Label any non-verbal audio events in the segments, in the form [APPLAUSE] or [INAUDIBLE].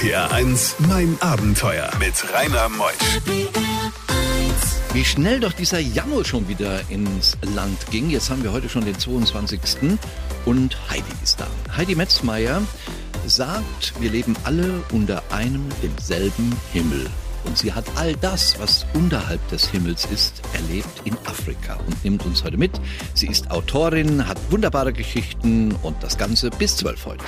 RPR 1, mein Abenteuer mit Rainer Meusch. Wie schnell doch dieser Januar schon wieder ins Land ging. Jetzt haben wir heute schon den 22. und Heidi ist da. Heidi Metzmeier sagt, wir leben alle unter einem demselben Himmel. Und sie hat all das, was unterhalb des Himmels ist, erlebt in Afrika und nimmt uns heute mit. Sie ist Autorin, hat wunderbare Geschichten und das Ganze bis 12 heute.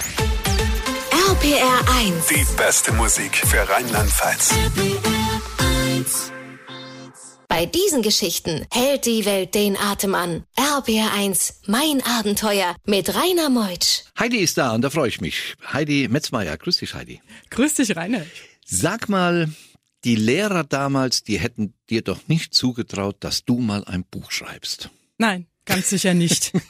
RPR 1. Die beste Musik für Rheinland-Pfalz. Bei diesen Geschichten hält die Welt den Atem an. RPR 1, mein Abenteuer mit Rainer Meutsch. Heidi ist da und da freue ich mich. Heidi Metzmeier, grüß dich Heidi. Grüß dich, Rainer. Sag mal, die Lehrer damals, die hätten dir doch nicht zugetraut, dass du mal ein Buch schreibst. Nein, ganz sicher nicht. [LAUGHS]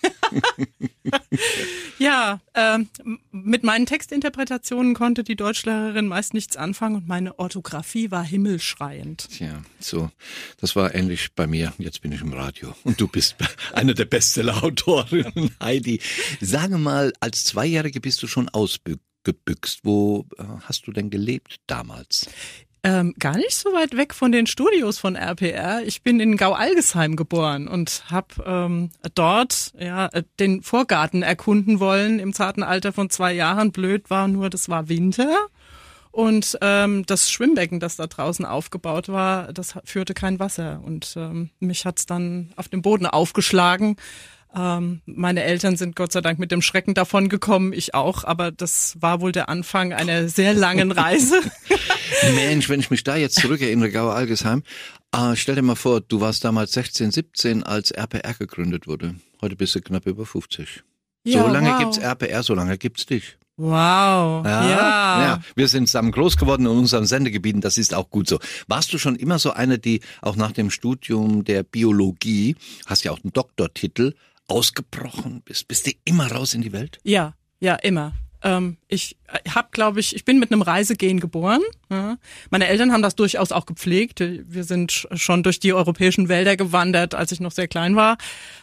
ja, ähm, mit meinen Textinterpretationen konnte die Deutschlehrerin meist nichts anfangen und meine Orthographie war himmelschreiend. Tja, so, das war ähnlich bei mir. Jetzt bin ich im Radio und du bist [LAUGHS] eine der Bestseller-Autorinnen, [LAUGHS] Heidi. Sage mal, als Zweijährige bist du schon ausgebüxt. Wo äh, hast du denn gelebt damals? Ähm, gar nicht so weit weg von den Studios von RPR. Ich bin in Gau-Algesheim geboren und habe ähm, dort ja den Vorgarten erkunden wollen im zarten Alter von zwei Jahren. Blöd war nur, das war Winter. Und ähm, das Schwimmbecken, das da draußen aufgebaut war, das führte kein Wasser. Und ähm, mich hat's dann auf dem Boden aufgeschlagen. Ähm, meine Eltern sind Gott sei Dank mit dem Schrecken davon gekommen, ich auch, aber das war wohl der Anfang einer sehr langen Reise. [LAUGHS] Mensch, wenn ich mich da jetzt zurückerinnere, Gauer Algesheim, äh, stell dir mal vor, du warst damals 16, 17, als RPR gegründet wurde. Heute bist du knapp über 50. Ja, so lange wow. gibt's RPR, so lange gibt's dich. Wow. Ja, Ja. ja. Wir sind zusammen groß geworden in unseren Sendegebieten, das ist auch gut so. Warst du schon immer so eine, die auch nach dem Studium der Biologie, hast ja auch einen Doktortitel, ausgebrochen bist? Bist du immer raus in die Welt? Ja, ja, immer. Ähm, ich habe, glaube ich, ich bin mit einem Reisegehen geboren. Ja. Meine Eltern haben das durchaus auch gepflegt. Wir sind sch- schon durch die europäischen Wälder gewandert, als ich noch sehr klein war.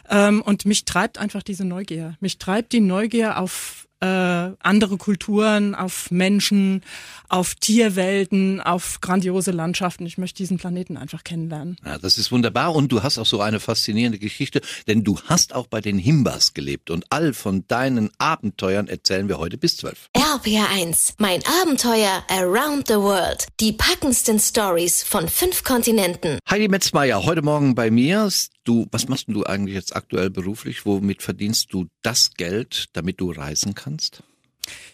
Ähm, und mich treibt einfach diese Neugier. Mich treibt die Neugier auf äh, andere Kulturen, auf Menschen, auf Tierwelten, auf grandiose Landschaften. Ich möchte diesen Planeten einfach kennenlernen. Ja, das ist wunderbar und du hast auch so eine faszinierende Geschichte, denn du hast auch bei den Himbas gelebt und all von deinen Abenteuern erzählen wir heute bis zwölf. RPR 1, mein Abenteuer around the world. Die packendsten Stories von fünf Kontinenten. Heidi Metzmeier, heute Morgen bei mir. Du, was machst du eigentlich jetzt aktuell beruflich? Womit verdienst du das Geld, damit du reisen kannst?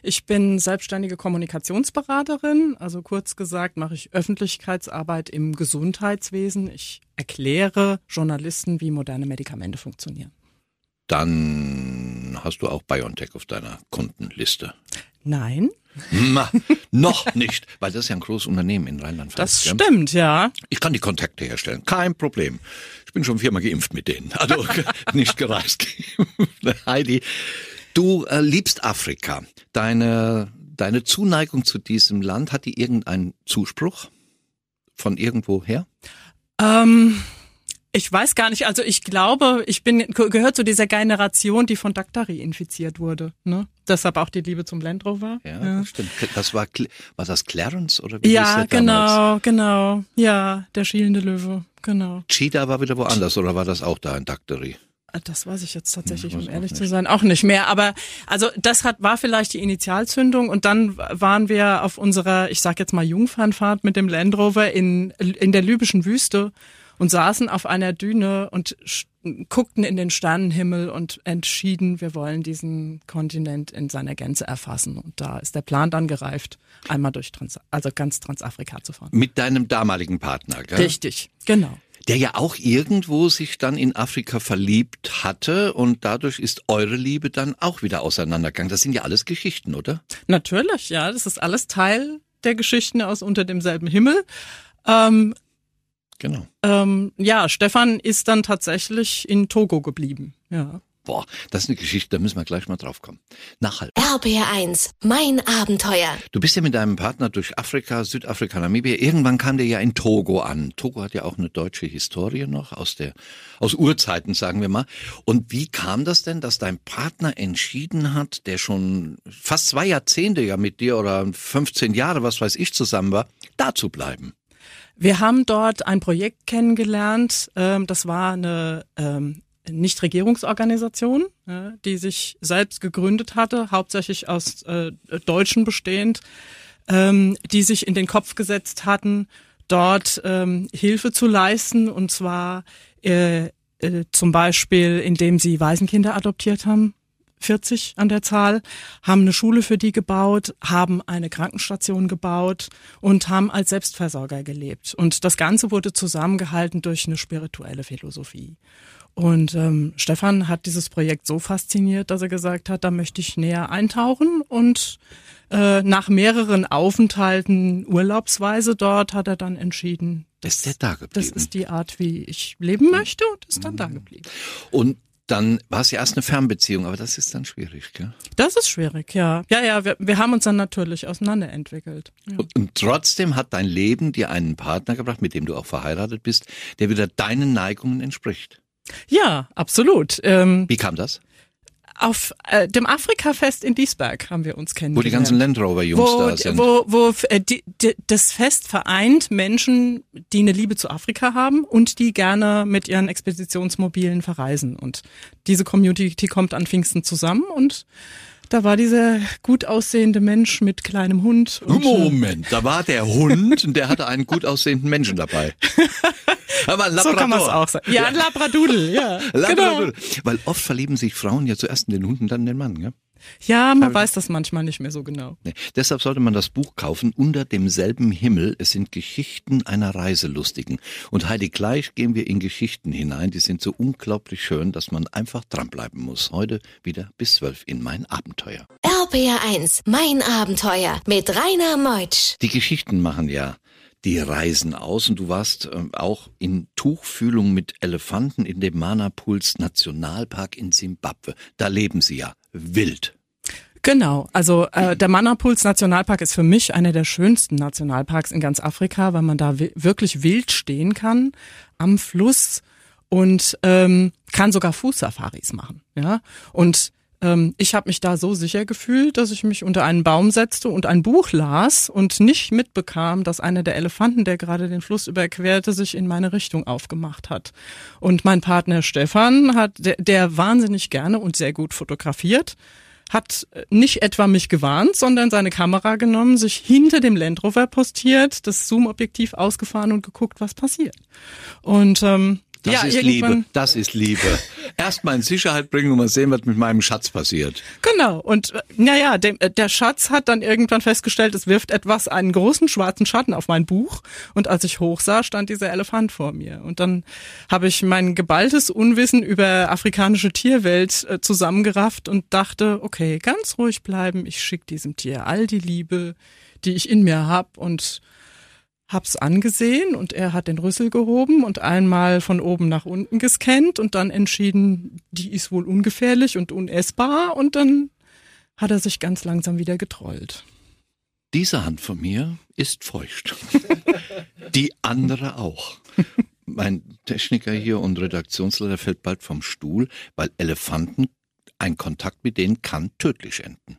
Ich bin selbstständige Kommunikationsberaterin, also kurz gesagt mache ich Öffentlichkeitsarbeit im Gesundheitswesen. Ich erkläre Journalisten, wie moderne Medikamente funktionieren. Dann hast du auch BioNTech auf deiner Kundenliste. Nein, Ma, noch nicht, weil das ist ja ein großes Unternehmen in Rheinland-Pfalz. das gell? stimmt, ja. Ich kann die Kontakte herstellen, kein Problem. Ich bin schon viermal geimpft mit denen, also [LAUGHS] nicht gereist. [LAUGHS] Heidi, du äh, liebst Afrika. Deine, deine Zuneigung zu diesem Land, hat die irgendeinen Zuspruch von irgendwo her? Ähm, ich weiß gar nicht, also ich glaube, ich bin ge- gehört zu dieser Generation, die von Daktari infiziert wurde. Ne? Deshalb auch die Liebe zum Land Rover. Ja, das stimmt. Das war, war das Clarence oder wie hieß Ja, der damals? genau, genau. Ja, der schielende Löwe, genau. Cheetah war wieder woanders oder war das auch da in Dactery? Ah, Das weiß ich jetzt tatsächlich, Hm, um ehrlich zu sein, auch nicht mehr. Aber also das hat war vielleicht die Initialzündung und dann waren wir auf unserer, ich sag jetzt mal Jungfernfahrt mit dem Land Rover in in der libyschen Wüste und saßen auf einer Düne und guckten in den Sternenhimmel und entschieden, wir wollen diesen Kontinent in seiner Gänze erfassen. Und da ist der Plan dann gereift, einmal durch Trans also ganz Transafrika zu fahren. Mit deinem damaligen Partner, gell? Richtig, genau. Der ja auch irgendwo sich dann in Afrika verliebt hatte und dadurch ist eure Liebe dann auch wieder auseinandergegangen. Das sind ja alles Geschichten, oder? Natürlich, ja, das ist alles Teil der Geschichten aus unter demselben Himmel. Ähm, Genau. ähm, ja, Stefan ist dann tatsächlich in Togo geblieben. Ja. Boah, das ist eine Geschichte, da müssen wir gleich mal drauf kommen. Nachhalt. RBR1, mein Abenteuer. Du bist ja mit deinem Partner durch Afrika, Südafrika, Namibia. Irgendwann kam der ja in Togo an. Togo hat ja auch eine deutsche Historie noch aus der, aus Urzeiten, sagen wir mal. Und wie kam das denn, dass dein Partner entschieden hat, der schon fast zwei Jahrzehnte ja mit dir oder 15 Jahre, was weiß ich, zusammen war, da zu bleiben? Wir haben dort ein Projekt kennengelernt. Ähm, das war eine ähm, Nichtregierungsorganisation, ja, die sich selbst gegründet hatte, hauptsächlich aus äh, Deutschen bestehend, ähm, die sich in den Kopf gesetzt hatten, dort Hilfe zu leisten und zwar äh, äh, zum Beispiel, indem sie Waisenkinder adoptiert haben. 40 an der Zahl, haben eine Schule für die gebaut, haben eine Krankenstation gebaut und haben als Selbstversorger gelebt. Und das Ganze wurde zusammengehalten durch eine spirituelle Philosophie. Und ähm, Stefan hat dieses Projekt so fasziniert, dass er gesagt hat, da möchte ich näher eintauchen. Und äh, nach mehreren Aufenthalten urlaubsweise dort hat er dann entschieden, das, ist der da geblieben? das ist die Art, wie ich leben möchte und ist dann Mhm. da geblieben. Und dann war es ja erst eine Fernbeziehung, aber das ist dann schwierig, gell? Das ist schwierig, ja. Ja, ja, wir, wir haben uns dann natürlich auseinanderentwickelt. Ja. Und, und trotzdem hat dein Leben dir einen Partner gebracht, mit dem du auch verheiratet bist, der wieder deinen Neigungen entspricht. Ja, absolut. Ähm, Wie kam das? Auf äh, dem Afrika-Fest in Diesberg haben wir uns Wo kennengelernt. die ganzen Land Rover Jungs wo, da sind. wo, wo äh, die, die, das Fest vereint Menschen, die eine Liebe zu Afrika haben und die gerne mit ihren Expeditionsmobilen verreisen. Und diese Community kommt an Pfingsten zusammen und da war dieser gut aussehende Mensch mit kleinem Hund. Und, äh, Moment, da war der Hund und der hatte einen gut aussehenden Menschen dabei. [LAUGHS] Aber ein so kann man es Labrador. auch sagen. Ja, ein Labradudel, ja. Labrador. [LAUGHS] Genau. Weil oft verlieben sich Frauen ja zuerst in den Hund und dann in den Mann. Gell? Ja, man weiß das manchmal nicht mehr so genau. Nee. Deshalb sollte man das Buch kaufen, Unter demselben Himmel. Es sind Geschichten einer Reiselustigen. Und Heidi, gleich gehen wir in Geschichten hinein. Die sind so unglaublich schön, dass man einfach dranbleiben muss. Heute wieder bis zwölf in mein Abenteuer. RBR1, mein Abenteuer mit Rainer Meutsch. Die Geschichten machen ja die Reisen aus und du warst ähm, auch in Tuchfühlung mit Elefanten in dem Manapuls Nationalpark in Simbabwe. Da leben sie ja wild. Genau, also äh, der Mannapuls Nationalpark ist für mich einer der schönsten Nationalparks in ganz Afrika, weil man da wi wirklich wild stehen kann am Fluss und ähm, kann sogar Fußsafaris machen. Ja, und ähm, ich habe mich da so sicher gefühlt, dass ich mich unter einen Baum setzte und ein Buch las und nicht mitbekam, dass einer der Elefanten, der gerade den Fluss überquerte, sich in meine Richtung aufgemacht hat. Und mein Partner Stefan hat, der, der wahnsinnig gerne und sehr gut fotografiert, hat nicht etwa mich gewarnt, sondern seine Kamera genommen, sich hinter dem Land Rover postiert, das Zoom-Objektiv ausgefahren und geguckt, was passiert. Und ähm, Das ja, ist Liebe. Das ist Liebe. [LAUGHS] Erstmal in Sicherheit bringen und mal sehen, was mit meinem Schatz passiert. Genau. Und äh, naja, dem, äh, der Schatz hat dann irgendwann festgestellt, es wirft etwas einen großen schwarzen Schatten auf mein Buch. Und als ich hochsah, stand dieser Elefant vor mir. Und dann habe ich mein geballtes Unwissen über afrikanische Tierwelt äh, zusammengerafft und dachte, okay, ganz ruhig bleiben. Ich schicke diesem Tier all die Liebe, die ich in mir hab und hab's angesehen und er hat den Rüssel gehoben und einmal von oben nach unten gescannt und dann entschieden, die ist wohl ungefährlich und unessbar und dann hat er sich ganz langsam wieder getrollt. Diese Hand von mir ist feucht. [LAUGHS] Die andere auch. Mein Techniker hier und Redaktionsleiter fällt bald vom Stuhl, weil Elefanten, ein Kontakt mit denen kann tödlich enden.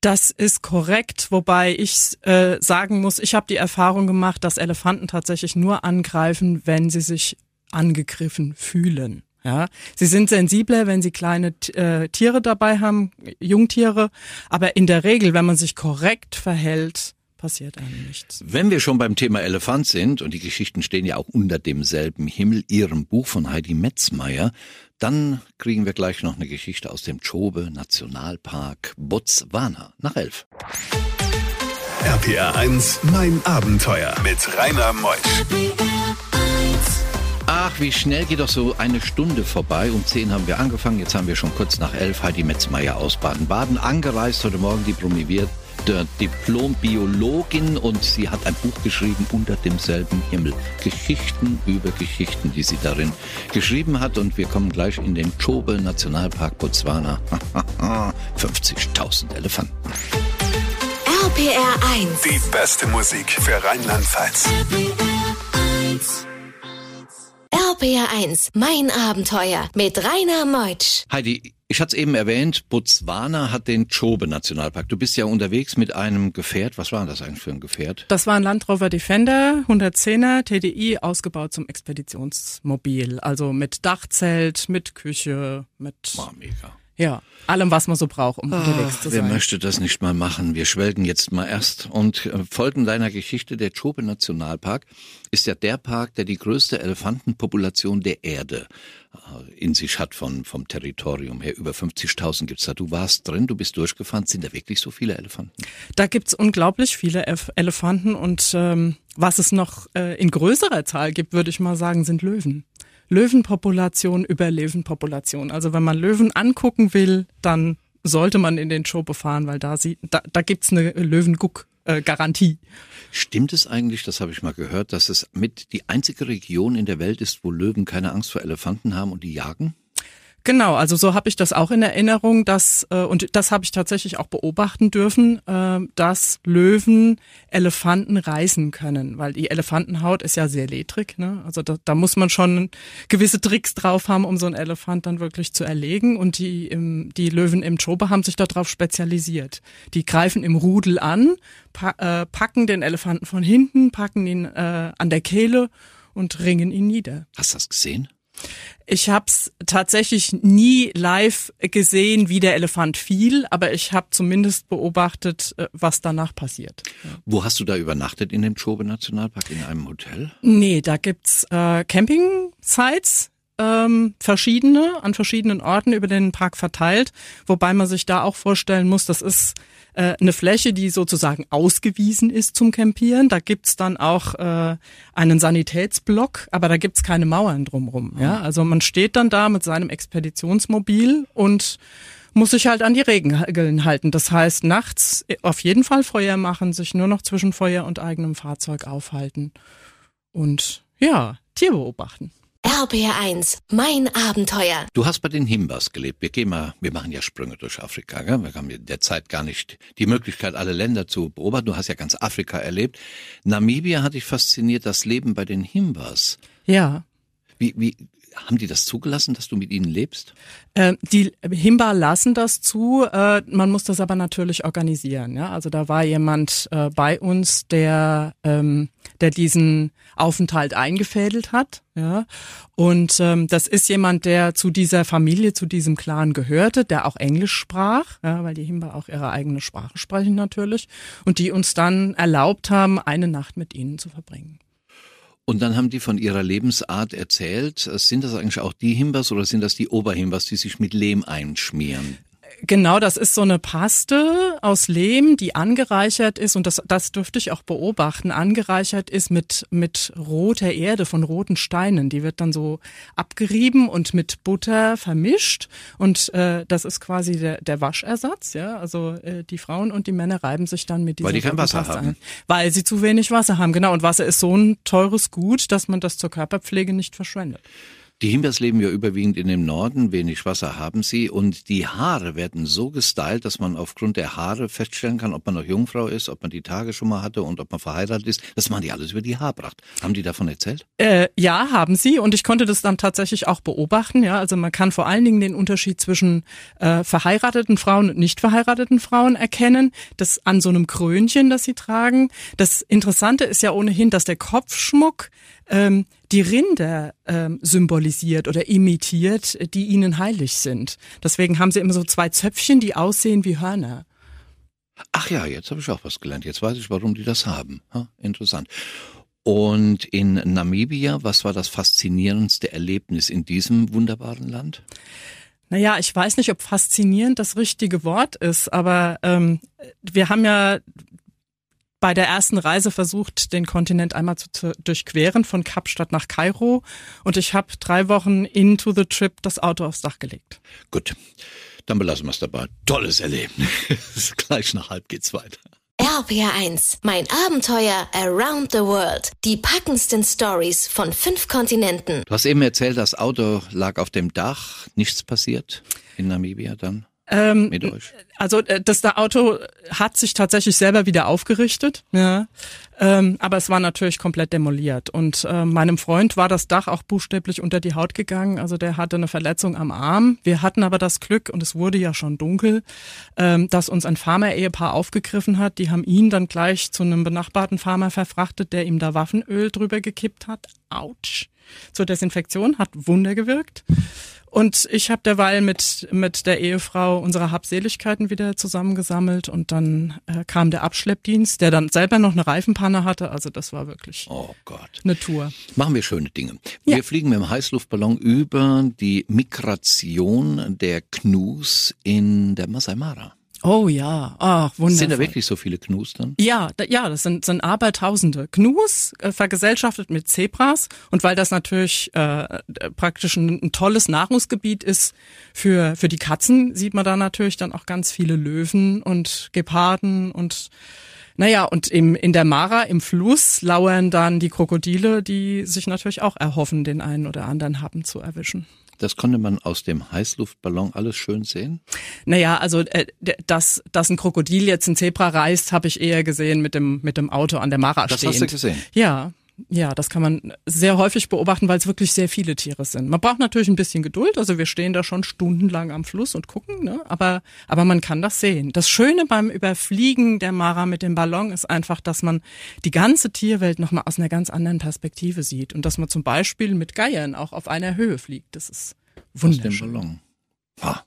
Das ist korrekt, wobei ich äh, sagen muss, ich habe die Erfahrung gemacht, dass Elefanten tatsächlich nur angreifen, wenn sie sich angegriffen fühlen. Ja, sie sind sensibler, wenn sie kleine äh, Tiere dabei haben, Jungtiere, aber in der Regel, wenn man sich korrekt verhält, passiert einem nichts. Wenn wir schon beim Thema Elefant sind, und die Geschichten stehen ja auch unter demselben Himmel, ihrem Buch von Heidi Metzmeier, dann kriegen wir gleich noch eine Geschichte aus dem Chobe Nationalpark Botswana nach elf. RPR 1, mein Abenteuer mit Rainer Meusch. Ach, wie schnell geht doch so eine Stunde vorbei. Um zehn haben wir angefangen, jetzt haben wir schon kurz nach elf Heidi Metzmeier aus Baden-Baden angereist, heute Morgen diplomiert, der Diplom-Biologin und sie hat ein Buch geschrieben unter demselben Himmel. Geschichten über Geschichten, die sie darin geschrieben hat. Und wir kommen gleich in den Chobe Nationalpark Botswana. [LAUGHS] 50.000 Elefanten. RPR 1. Die beste Musik für Rheinland-Pfalz. RPR 1, mein Abenteuer mit Rainer Meutsch. Heidi, ich hatte es eben erwähnt, Botswana hat den Chobe-Nationalpark. Du bist ja unterwegs mit einem Gefährt. Was war das eigentlich für ein Gefährt? Das war ein Land Rover Defender, 110er TDI, ausgebaut zum Expeditionsmobil. Also mit Dachzelt, mit Küche, mit... War mega. Ja, allem, was man so braucht, um unterwegs zu Wer sein. möchte das nicht mal machen? Wir schwelgen jetzt mal erst und äh, folgen deiner Geschichte. Der Chobe Nationalpark ist ja der Park, der die größte Elefantenpopulation der Erde äh, in sich hat von, vom Territorium her. Über 50.000 gibt's da. Du warst drin, du bist durchgefahren. Sind da wirklich so viele Elefanten? Da gibt's unglaublich viele Elef Elefanten und ähm, was es noch äh, in größerer Zahl gibt, würde ich mal sagen, sind Löwen. Löwenpopulation über Löwenpopulation. Also wenn man Löwen angucken will, dann sollte man in den Chobe fahren, weil da, sieht, da, da gibt's eine Löwenguck-Garantie. Stimmt es eigentlich, das habe ich mal gehört, dass es mit die einzige Region in der Welt ist, wo Löwen keine Angst vor Elefanten haben und die jagen? Genau, also so habe ich das auch in Erinnerung, dass äh, und das habe ich tatsächlich auch beobachten dürfen, äh, dass Löwen Elefanten reißen können, weil die Elefantenhaut ist ja sehr ledrig, ne? Also da, da muss man schon gewisse Tricks drauf haben, um so einen Elefant dann wirklich zu erlegen. Und die im, die Löwen im Chobe haben sich darauf spezialisiert. Die greifen im Rudel an, pa äh, packen den Elefanten von hinten, packen ihn äh, an der Kehle und ringen ihn nieder. Hast du das gesehen? Ich habe es tatsächlich nie live gesehen, wie der Elefant fiel, aber ich habe zumindest beobachtet, äh, was danach passiert. Wo hast du da übernachtet in dem Chobe Nationalpark? In einem Hotel? Nee, da gibt's äh, Camping-Sites, ähm, verschiedene, an verschiedenen Orten über den Park verteilt, wobei man sich da auch vorstellen muss, das ist äh, eine Fläche, die sozusagen ausgewiesen ist zum Campieren. Da gibt's dann auch äh, einen Sanitätsblock, aber da gibt's keine Mauern drumrum. Ja? Also man steht dann da mit seinem Expeditionsmobil und muss sich halt an die Regeln halten. Das heißt, nachts auf jeden Fall Feuer machen, sich nur noch zwischen Feuer und eigenem Fahrzeug aufhalten und ja, Tier beobachten. RPR 1, mein Abenteuer. Du hast bei den Himbas gelebt. Wir gehen mal, wir machen ja Sprünge durch Afrika. Gell? Wir haben in der Zeit gar nicht die Möglichkeit, alle Länder zu beobachten. Du hast ja ganz Afrika erlebt. Namibia hat dich fasziniert, das Leben bei den Himbas. Ja. Wie, wie, haben die das zugelassen, dass du mit ihnen lebst? Äh, die Himba lassen das zu, äh, man muss das aber natürlich organisieren. Ja? Also da war jemand äh, bei uns, der, ähm, der diesen Aufenthalt eingefädelt hat. Ja? Und ähm, das ist jemand, der zu dieser Familie, zu diesem Clan gehörte, der auch Englisch sprach, ja, weil die Himba auch ihre eigene Sprache sprechen natürlich, und die uns dann erlaubt haben, eine Nacht mit ihnen zu verbringen. Und dann haben die von ihrer Lebensart erzählt. Sind das eigentlich auch die Himbas oder sind das die Oberhimbas, die sich mit Lehm einschmieren? Genau, das ist so eine Paste aus Lehm, die angereichert ist und das, das dürfte ich auch beobachten, angereichert ist mit, mit roter Erde von roten Steinen. Die wird dann so abgerieben und mit Butter vermischt und äh, das ist quasi der, der Waschersatz. Ja, also äh, die Frauen und die Männer reiben sich dann mit dieser Weil die kein Wasser Paste haben. ein. Weil sie zu wenig Wasser haben, genau. Und Wasser ist so ein teures Gut, dass man das zur Körperpflege nicht verschwendet. Die Himbas leben ja überwiegend in dem Norden, wenig Wasser haben sie und die Haare werden so gestylt, dass man aufgrund der Haare feststellen kann, ob man noch Jungfrau ist, ob man die Tage schon mal hatte und ob man verheiratet ist. Das machen die alles über die Haarpracht. Haben die davon erzählt? Äh, ja, haben sie und ich konnte das dann tatsächlich auch beobachten. Ja, also man kann vor allen Dingen den Unterschied zwischen äh, verheirateten Frauen und nicht verheirateten Frauen erkennen. Das an so einem Krönchen, das sie tragen. Das Interessante ist ja ohnehin, dass der Kopfschmuck ähm, die Rinder ähm, symbolisiert oder imitiert, die ihnen heilig sind. Deswegen haben sie immer so zwei Zöpfchen, die aussehen wie Hörner. Ach ja, jetzt habe ich auch was gelernt. Jetzt weiß ich, warum die das haben. Ha, interessant. Und in Namibia, was war das faszinierendste Erlebnis in diesem wunderbaren Land? Naja, ich weiß nicht, ob faszinierend das richtige Wort ist, aber ähm, wir haben ja bei der ersten Reise versucht, den Kontinent einmal zu, zu durchqueren, von Kapstadt nach Kairo. Und ich habe drei Wochen into the trip das Auto aufs Dach gelegt. Gut, dann belassen wir es dabei. Tolles Erlebnis. [LAUGHS] Gleich nach halb geht's weiter. RPR1, mein Abenteuer Around the World. Die packendsten Stories von fünf Kontinenten. Du hast eben erzählt, das Auto lag auf dem Dach, nichts passiert in Namibia dann Ähm, mit euch. also äh, das da Auto hat sich tatsächlich selber wieder aufgerichtet, ja. Ähm, aber es war natürlich komplett demoliert. Und äh, meinem Freund war das Dach auch buchstäblich unter die Haut gegangen. Also der hatte eine Verletzung am Arm. Wir hatten aber das Glück, und es wurde ja schon dunkel, ähm, dass uns ein Farmer-Ehepaar aufgegriffen hat. Die haben ihn dann gleich zu einem benachbarten Farmer verfrachtet, der ihm da Waffenöl drüber gekippt hat. Autsch. Zur Desinfektion hat Wunder gewirkt. Und ich habe derweil mit, mit der Ehefrau unsere Habseligkeiten wieder zusammengesammelt und dann äh, kam der Abschleppdienst, der dann selber noch eine Reifenpanne hatte. Also das war wirklich Oh Gott. eine Tour. Machen wir schöne Dinge. Ja. Wir fliegen mit dem Heißluftballon über die Migration der Knus in der Masai Mara. Oh ja, ach wundervoll. Sind da wirklich so viele Knus dann? Ja, da, ja, das sind, sind Abertausende. Gnus äh, vergesellschaftet mit Zebras und weil das natürlich äh, praktisch ein, ein tolles Nahrungsgebiet ist für für die Katzen, sieht man da natürlich dann auch ganz viele Löwen und Geparden und naja, und im, in der Mara, im Fluss, lauern dann die Krokodile, die sich natürlich auch erhoffen, den einen oder anderen Happen zu erwischen. Das konnte man aus dem Heißluftballon alles schön sehen. Naja, also äh, dass, dass ein Krokodil jetzt ein Zebra reißt, habe ich eher gesehen mit dem, mit dem Auto an der Mara Das stehend. hast du gesehen. Ja, ja, das kann man sehr häufig beobachten, weil es wirklich sehr viele Tiere sind. Man braucht natürlich ein bisschen Geduld, also wir stehen da schon stundenlang am Fluss und gucken, ne? aber, aber man kann das sehen. Das Schöne beim Überfliegen der Mara mit dem Ballon ist einfach, dass man die ganze Tierwelt nochmal aus einer ganz anderen Perspektive sieht und dass man zum Beispiel mit Geiern auch auf einer Höhe fliegt. Das ist Aus dem wunderschön. Ballon. Ah.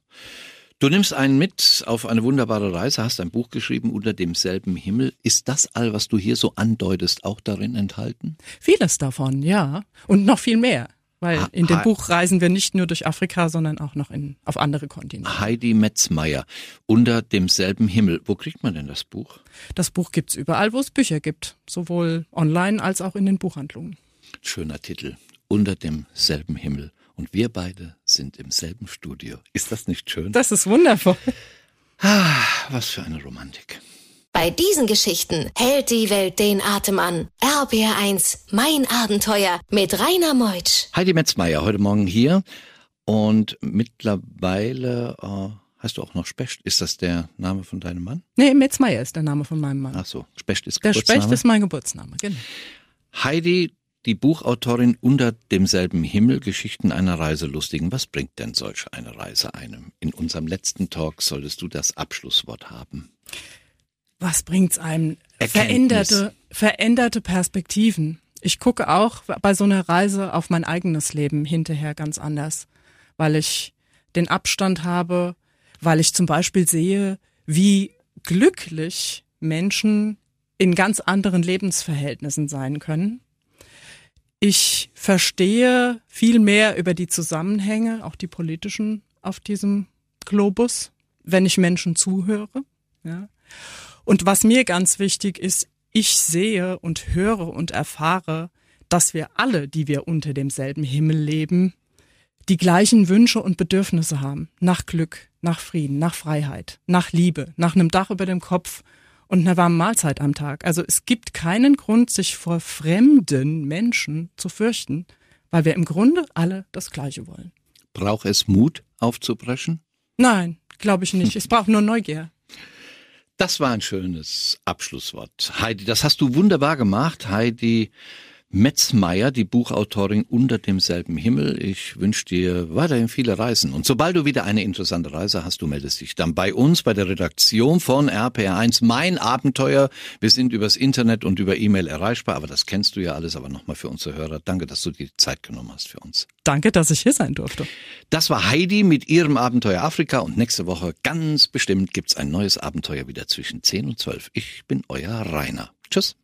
Du nimmst einen mit auf eine wunderbare Reise, hast ein Buch geschrieben unter demselben Himmel. Ist das all, was du hier so andeutest, auch darin enthalten? Vieles davon, ja. Und noch viel mehr. Weil Ah, in dem ah. Buch reisen wir nicht nur durch Afrika, sondern auch noch in, auf andere Kontinente. Heidi Metzmeier, unter demselben Himmel. Wo kriegt man denn das Buch? Das Buch gibt's überall, wo es Bücher gibt. Sowohl online als auch in den Buchhandlungen. Schöner Titel. Unter demselben Himmel. Und wir beide sind im selben Studio. Ist das nicht schön? Das ist wundervoll. Ah, was für eine Romantik. Bei diesen Geschichten hält die Welt den Atem an. RPR1, mein Abenteuer mit Rainer Meutsch. Heidi Metzmeier, heute Morgen hier. Und mittlerweile äh, hast du auch noch Specht. Ist das der Name von deinem Mann? Nee, Metzmeier ist der Name von meinem Mann. Ach so, Specht ist der Geburtsname. Specht ist mein Geburtsname, genau. Heidi, die Buchautorin unter demselben Himmel, Geschichten einer Reiselustigen. Was bringt denn solch eine Reise einem? In unserem letzten Talk solltest du das Abschlusswort haben. Was bringt's einem? Erkenntnis. Veränderte, veränderte Perspektiven. Ich gucke auch bei so einer Reise auf mein eigenes Leben hinterher ganz anders, weil ich den Abstand habe, weil ich zum Beispiel sehe, wie glücklich Menschen in ganz anderen Lebensverhältnissen sein können. Ich verstehe viel mehr über die Zusammenhänge, auch die politischen, auf diesem Globus, wenn ich Menschen zuhöre. Ja. Und was mir ganz wichtig ist, ich sehe und höre und erfahre, dass wir alle, die wir unter demselben Himmel leben, die gleichen Wünsche und Bedürfnisse haben. Nach Glück, nach Frieden, nach Freiheit, nach Liebe, nach einem Dach über dem Kopf und einer warmen Mahlzeit am Tag. Also es gibt keinen Grund, sich vor fremden Menschen zu fürchten, weil wir im Grunde alle das Gleiche wollen. Braucht es Mut, aufzubrechen? Nein, glaube ich nicht. [LAUGHS] Es braucht nur Neugier. Das war ein schönes Abschlusswort. Heidi, das hast du wunderbar gemacht. Heidi Metzmeier, die Buchautorin unter demselben Himmel. Ich wünsche dir weiterhin viele Reisen. Und sobald du wieder eine interessante Reise hast, du meldest dich dann bei uns, bei der Redaktion von RPR1. Mein Abenteuer. Wir sind übers Internet und über E-Mail erreichbar, aber das kennst du ja alles. Aber nochmal für unsere Hörer, danke, dass du dir die Zeit genommen hast für uns. Danke, dass ich hier sein durfte. Das war Heidi mit ihrem Abenteuer Afrika und nächste Woche ganz bestimmt gibt's ein neues Abenteuer wieder zwischen 10 und 12. Ich bin euer Rainer. Tschüss.